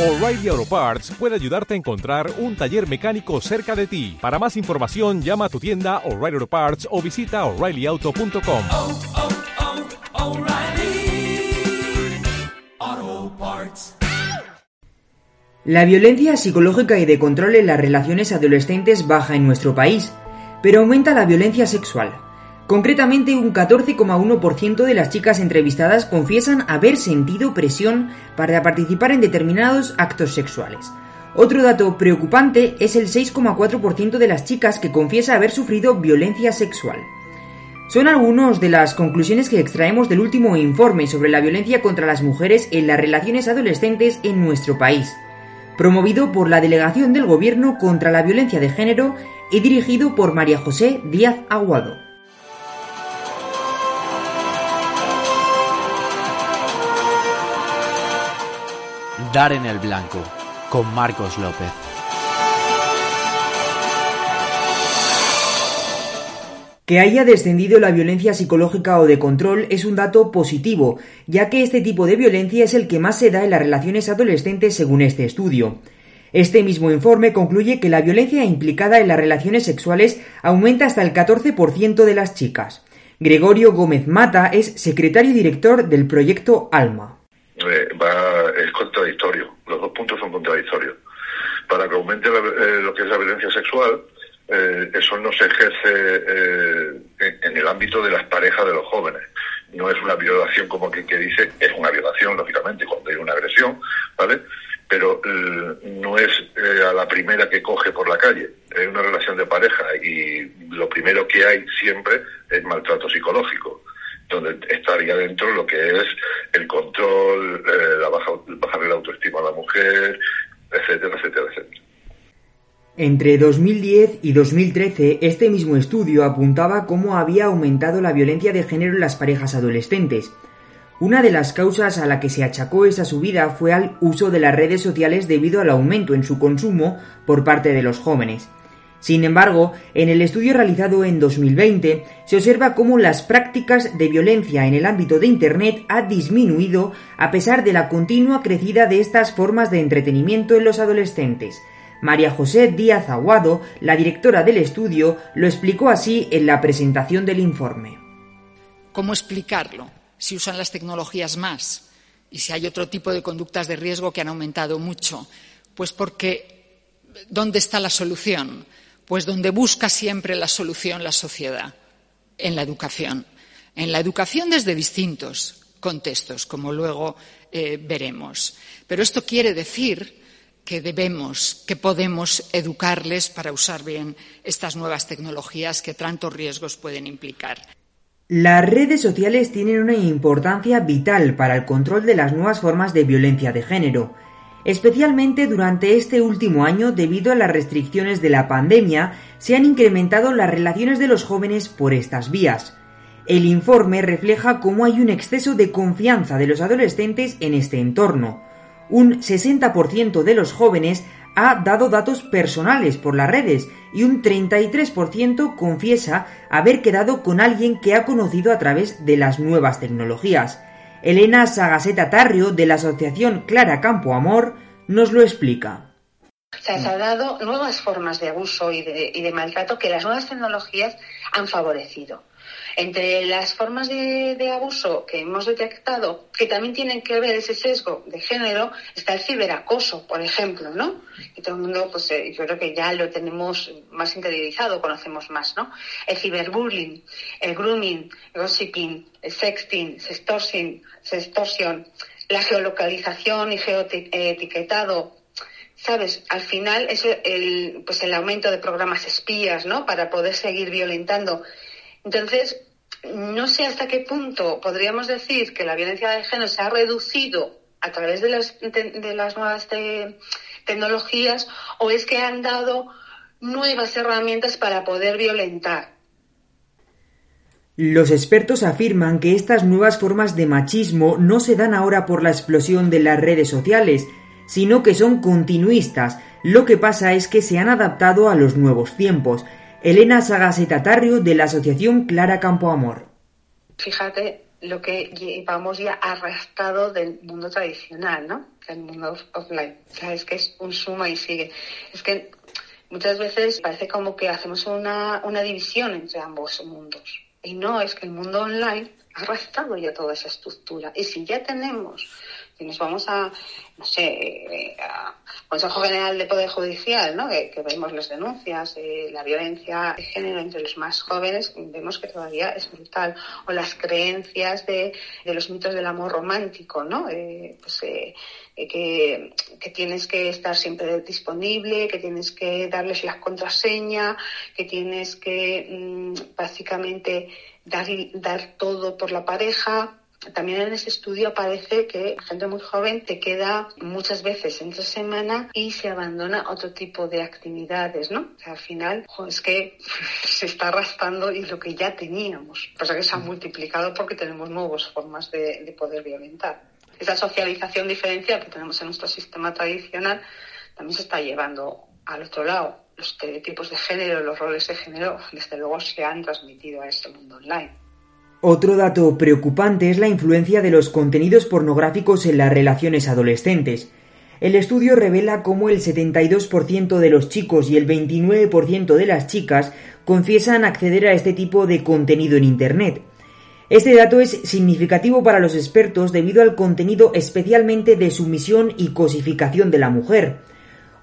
O'Reilly Auto Parts puede ayudarte a encontrar un taller mecánico cerca de ti. Para más información, llama a tu tienda O'Reilly Auto Parts o visita oreillyauto.com. oh, oh, Parts. La violencia psicológica y de control en las relaciones adolescentes baja en nuestro país, pero aumenta la violencia sexual. Concretamente, un 14,1% de las chicas entrevistadas confiesan haber sentido presión para participar en determinados actos sexuales. Otro dato preocupante es el 6,4% de las chicas que confiesa haber sufrido violencia sexual. Son algunas de las conclusiones que extraemos del último informe sobre la violencia contra las mujeres en las relaciones adolescentes en nuestro país, promovido por la Delegación del Gobierno contra la Violencia de Género y dirigido por María José Díaz Aguado. Dar en el blanco, con Marcos López. Que haya descendido la violencia psicológica o de control es un dato positivo, ya que este tipo de violencia es el que más se da en las relaciones adolescentes según este estudio. Este mismo informe concluye que la violencia implicada en las relaciones sexuales aumenta hasta el 14% de las chicas. Gregorio Gómez Mata es secretario director del proyecto ALMA. Eh, va, es contradictorio, los dos puntos son contradictorios. Para que aumente la, eh, lo que es la violencia sexual, eh, eso no se ejerce eh, en, el ámbito de las parejas de los jóvenes. No es una violación como que, que dice, es una violación, lógicamente, cuando hay una agresión, ¿vale? Pero eh, no es a la primera que coge por la calle, es una relación de pareja y lo primero que hay siempre es maltrato psicológico donde estaría dentro lo que es el control, eh, la baja, bajar la autoestima a la mujer, etcétera, etcétera, etcétera. Entre 2010 y 2013, este mismo estudio apuntaba cómo había aumentado la violencia de género en las parejas adolescentes. Una de las causas a la que se achacó esa subida fue al uso de las redes sociales debido al aumento en su consumo por parte de los jóvenes. Sin embargo, en el estudio realizado en 2020 se observa cómo las prácticas de violencia en el ámbito de Internet ha disminuido a pesar de la continua crecida de estas formas de entretenimiento en los adolescentes. María José Díaz Aguado, la directora del estudio, lo explicó así en la presentación del informe. ¿Cómo explicarlo? Si usan las tecnologías más y si hay otro tipo de conductas de riesgo que han aumentado mucho. Pues porque ¿dónde está la solución? Pues donde busca siempre la solución la sociedad, en la educación. En la educación desde distintos contextos, como luego eh, veremos. Pero esto quiere decir que debemos, que podemos educarles para usar bien estas nuevas tecnologías que tantos riesgos pueden implicar. Las redes sociales tienen una importancia vital para el control de las nuevas formas de violencia de género Especialmente durante este último año, debido a las restricciones de la pandemia, se han incrementado las relaciones de los jóvenes por estas vías. El informe refleja cómo hay un exceso de confianza de los adolescentes en este entorno. Un 60% de los jóvenes ha dado datos personales por las redes y un 33% confiesa haber quedado con alguien que ha conocido a través de las nuevas tecnologías. Elena Sagaseta Tarrio, de la Asociación Clara Campo Amor, nos lo explica. Se han dado nuevas formas de abuso y de, y de, maltrato que las nuevas tecnologías han favorecido. Entre las formas de, abuso que hemos detectado, que también tienen que ver ese sesgo de género, está el ciberacoso, por ejemplo, ¿no? Y todo el mundo, pues eh, yo creo que ya lo tenemos más interiorizado, conocemos más, ¿no? El ciberbullying, el grooming, el gossiping, el sexting, sextortion, sextorsion, la geolocalización y geoetiquetado, sabes, al final es el, pues el aumento de programas espías, ¿no? Para poder seguir violentando. Entonces, no sé hasta qué punto podríamos decir que la violencia de género se ha reducido a través de las, de, las nuevas te, tecnologías o es que han dado nuevas herramientas para poder violentar. Los expertos afirman que estas nuevas formas de machismo no se dan ahora por la explosión de las redes sociales, sino que son continuistas. Lo que pasa es que se han adaptado a los nuevos tiempos. Elena Sagaseta Tarrio de la Asociación Clara Campo Amor. Fíjate lo que llevamos ya arrastrado del mundo tradicional, ¿no? Del mundo offline. O sea, es que es un suma y sigue. Es que muchas veces parece como que hacemos una, una división entre ambos mundos. Y no, es que el mundo online ha arrastrado ya toda esa estructura. Y si ya tenemos si nos vamos a, no sé, eh, a Consejo General de Poder Judicial, ¿no? que, vemos las denuncias, eh, la violencia de género entre los más jóvenes, vemos que todavía es brutal. O las creencias de, los mitos del amor romántico, ¿no? Eh, pues, que, que, tienes que estar siempre disponible, que tienes que darles la contraseña, que tienes que mm, básicamente dar, dar todo por la pareja también en ese estudio aparece que gente muy joven te queda muchas veces entre semana y se abandona otro tipo de actividades, ¿no? al final, es que se está arrastrando y lo que ya teníamos. Pasa que se ha multiplicado porque tenemos nuevas formas de, de poder violentar. Esa socialización diferencial que tenemos en nuestro sistema tradicional también se está llevando al otro lado. Los estereotipos de género, los roles de género, desde luego se han transmitido a este mundo online. Otro dato preocupante es la influencia de los contenidos pornográficos en las relaciones adolescentes. El estudio revela cómo el 72% de los chicos y el 29% de las chicas confiesan acceder a este tipo de contenido en Internet. Este dato es significativo para los expertos debido al contenido especialmente de sumisión y cosificación de la mujer.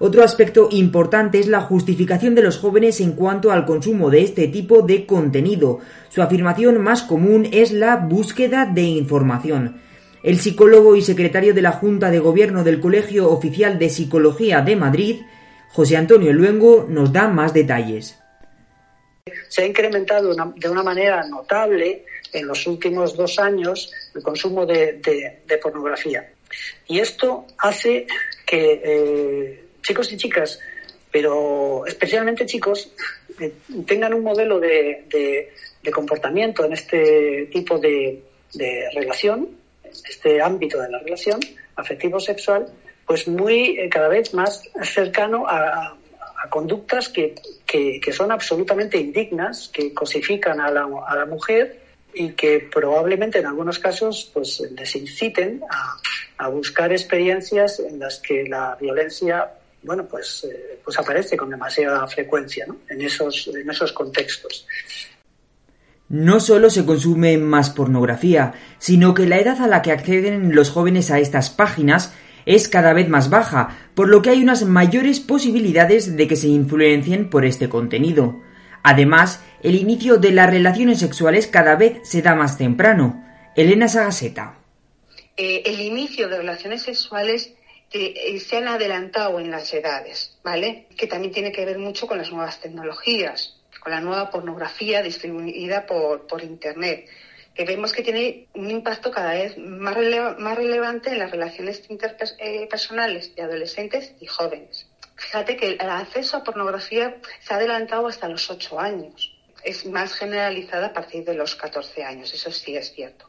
Otro aspecto importante es la justificación de los jóvenes en cuanto al consumo de este tipo de contenido. Su afirmación más común es la búsqueda de información. El psicólogo y secretario de la Junta de Gobierno del Colegio Oficial de Psicología de Madrid, José Antonio Luengo, nos da más detalles. Se ha incrementado de una manera notable en los últimos dos años el consumo de, pornografía. Y esto hace que eh, chicos y chicas, pero especialmente chicos, tengan un modelo de, comportamiento en este tipo de, relación, en este ámbito de la relación afectivo-sexual, pues muy eh, cada vez más cercano a, conductas que, son absolutamente indignas, que cosifican a la, a la, mujer y que probablemente en algunos casos pues les inciten a, a buscar experiencias en las que la violencia bueno, pues, eh, pues aparece con demasiada frecuencia en, esos, en esos contextos. No solo se consume más pornografía, sino que la edad a la que acceden los jóvenes a estas páginas es cada vez más baja, por lo que hay unas mayores posibilidades de que se influencien por este contenido. Además, el inicio de las relaciones sexuales cada vez se da más temprano. Elena Sagaseta. Eh, el inicio de relaciones sexuales eh, se han adelantado en las edades, ¿vale? Que también tiene que ver mucho con las nuevas tecnologías, con la nueva pornografía distribuida por, por Internet, que vemos que tiene un impacto cada vez más, más relevante en las relaciones interpersonales de adolescentes y jóvenes. Fíjate que el acceso a pornografía se ha adelantado hasta los 8 años. Es más generalizada a partir de los 14 años, eso sí es cierto.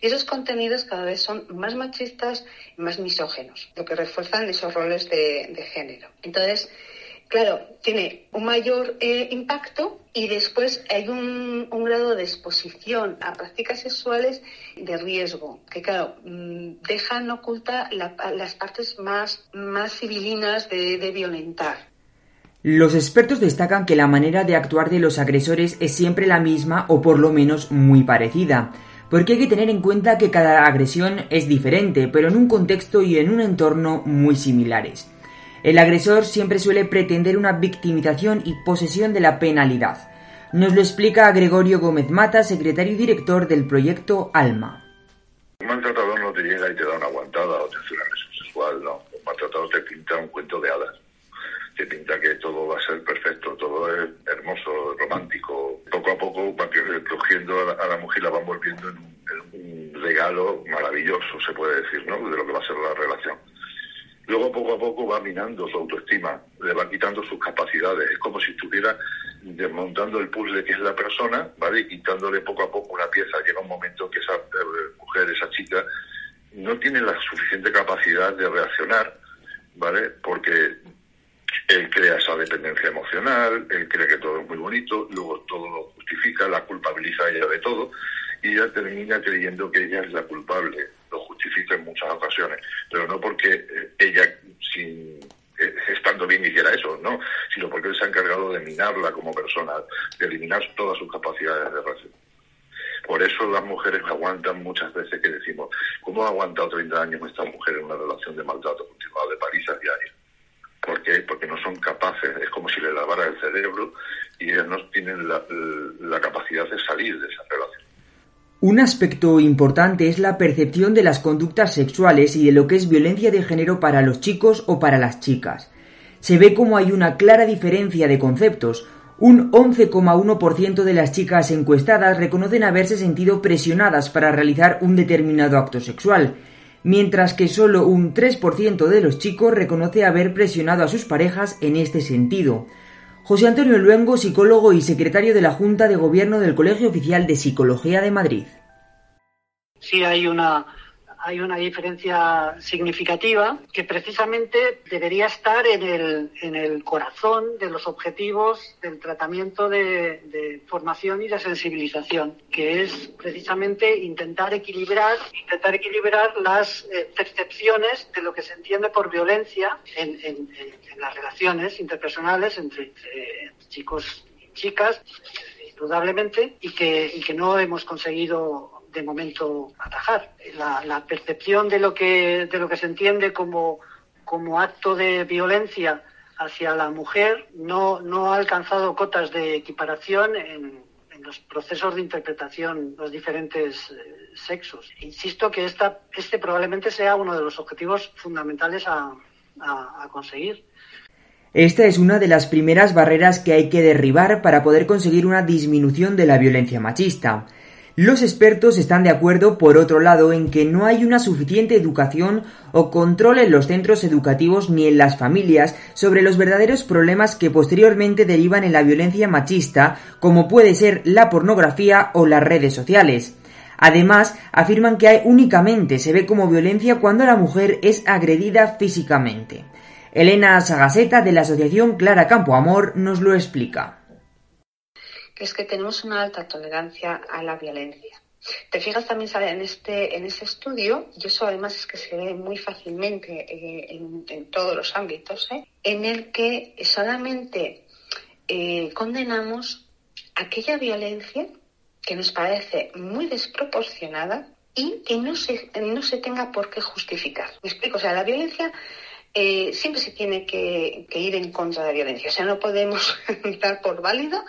Y esos contenidos cada vez son más machistas y más misógenos, lo que refuerzan esos roles de, género. Entonces, claro, tiene un mayor eh, impacto y después hay un, grado de exposición a prácticas sexuales de riesgo, que claro, mm, dejan oculta las partes más, más civilinas de, de violentar. Los expertos destacan que la manera de actuar de los agresores es siempre la misma o por lo menos muy parecida porque hay que tener en cuenta que cada agresión es diferente, pero en un contexto y en un entorno muy similares. El agresor siempre suele pretender una victimización y posesión de la penalidad. Nos lo explica Gregorio Gómez Mata, secretario y director del proyecto ALMA. Un maltratador no te llega y te da una aguantada o te hace una agresión sexual, no. Un maltratador te pinta un cuento de hadas que pinta que todo va a ser mujer la van volviendo en un, regalo maravilloso, se puede decir, ¿no? De lo que va a ser la relación. Luego poco a poco va minando su autoestima, le va quitando sus capacidades. Es como si estuviera desmontando el puzzle que es la persona, ¿vale? Y quitándole poco a poco una pieza. Llega un momento que esa eh, mujer, esa chica, no tiene la suficiente capacidad de reaccionar, ¿vale? Porque él crea esa dependencia emocional, él cree que todo es muy bonito, luego todo lo justifica, la culpabiliza ella de todo, y ella termina creyendo que ella es la culpable. Lo justifica en muchas ocasiones, pero no porque eh, ella, sin eh, estando bien, hiciera eso, no, sino porque él se ha encargado de minarla como persona, de eliminar todas sus capacidades de racismo. Por eso las mujeres aguantan muchas veces que decimos, ¿cómo ha aguantado 30 años esta mujer en una relación de maltrato continuado, de palizas diarias? ¿Por qué? Porque no son capaces, es como si le lavara el cerebro y ellas no tienen la, la capacidad de salir de esa relación. Un aspecto importante es la percepción de las conductas sexuales y de lo que es violencia de género para los chicos o para las chicas. Se ve como hay una clara diferencia de conceptos. Un 11,1% de las chicas encuestadas reconocen haberse sentido presionadas para realizar un determinado acto sexual, mientras que solo un 3% de los chicos reconoce haber presionado a sus parejas en este sentido. José Antonio Luengo, psicólogo y secretario de la Junta de Gobierno del Colegio Oficial de Psicología de Madrid. Sí hay una hay una diferencia significativa que precisamente debería estar en el, en el corazón de los objetivos del tratamiento de, formación y de sensibilización, que es precisamente intentar equilibrar, intentar equilibrar las eh, percepciones de lo que se entiende por violencia en, en, en las relaciones interpersonales entre, entre chicos y chicas, indudablemente, y que, y que no hemos conseguido de momento atajar. La, la, percepción de lo que de lo que se entiende como, como acto de violencia hacia la mujer no, no ha alcanzado cotas de equiparación en, en los procesos de interpretación los diferentes eh, sexos. Insisto que esta, este probablemente sea uno de los objetivos fundamentales a, a, a conseguir. Esta es una de las primeras barreras que hay que derribar para poder conseguir una disminución de la violencia machista. Los expertos están de acuerdo, por otro lado, en que no hay una suficiente educación o control en los centros educativos ni en las familias sobre los verdaderos problemas que posteriormente derivan en la violencia machista, como puede ser la pornografía o las redes sociales. Además, afirman que únicamente se ve como violencia cuando la mujer es agredida físicamente. Elena Sagaseta de la Asociación Clara Campo Amor nos lo explica es que tenemos una alta tolerancia a la violencia. Te fijas también sale en este en ese estudio y eso además es que se ve muy fácilmente eh, en, todos los ámbitos, ¿eh? en el que solamente eh, condenamos aquella violencia que nos parece muy desproporcionada y que no se no se tenga por qué justificar. Me explico, o sea, la violencia eh, siempre se tiene que, que, ir en contra de la violencia. O sea, no podemos dar por válido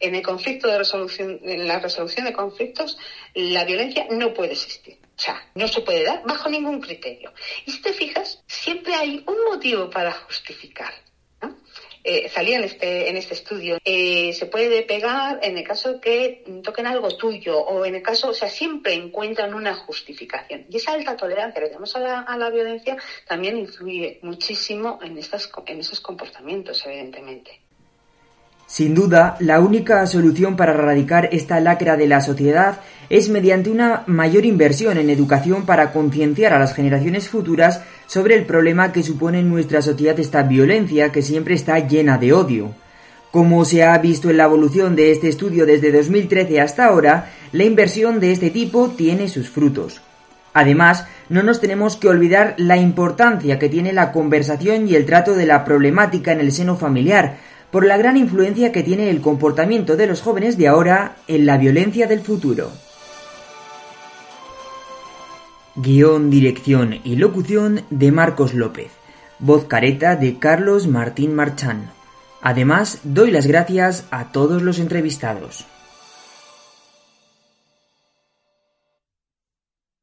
en el conflicto de resolución, en la resolución de conflictos, la violencia no puede existir. O sea, no se puede dar bajo ningún criterio. Y si te fijas, siempre hay un motivo para justificar. ¿no? Eh, salía en este, en este estudio, eh, se puede pegar en el caso que toquen algo tuyo o en el caso, o sea, siempre encuentran una justificación. Y esa alta tolerancia que tenemos a la, a la violencia también influye muchísimo en, estas, en esos comportamientos, evidentemente. Sin duda, la única solución para erradicar esta lacra de la sociedad es mediante una mayor inversión en educación para concienciar a las generaciones futuras sobre el problema que supone en nuestra sociedad esta violencia que siempre está llena de odio. Como se ha visto en la evolución de este estudio desde 2013 hasta ahora, la inversión de este tipo tiene sus frutos. Además, no nos tenemos que olvidar la importancia que tiene la conversación y el trato de la problemática en el seno familiar, por la gran influencia que tiene el comportamiento de los jóvenes de ahora en la violencia del futuro. Guión, dirección y locución de Marcos López. Voz careta de Carlos Martín Marchán. Además, doy las gracias a todos los entrevistados.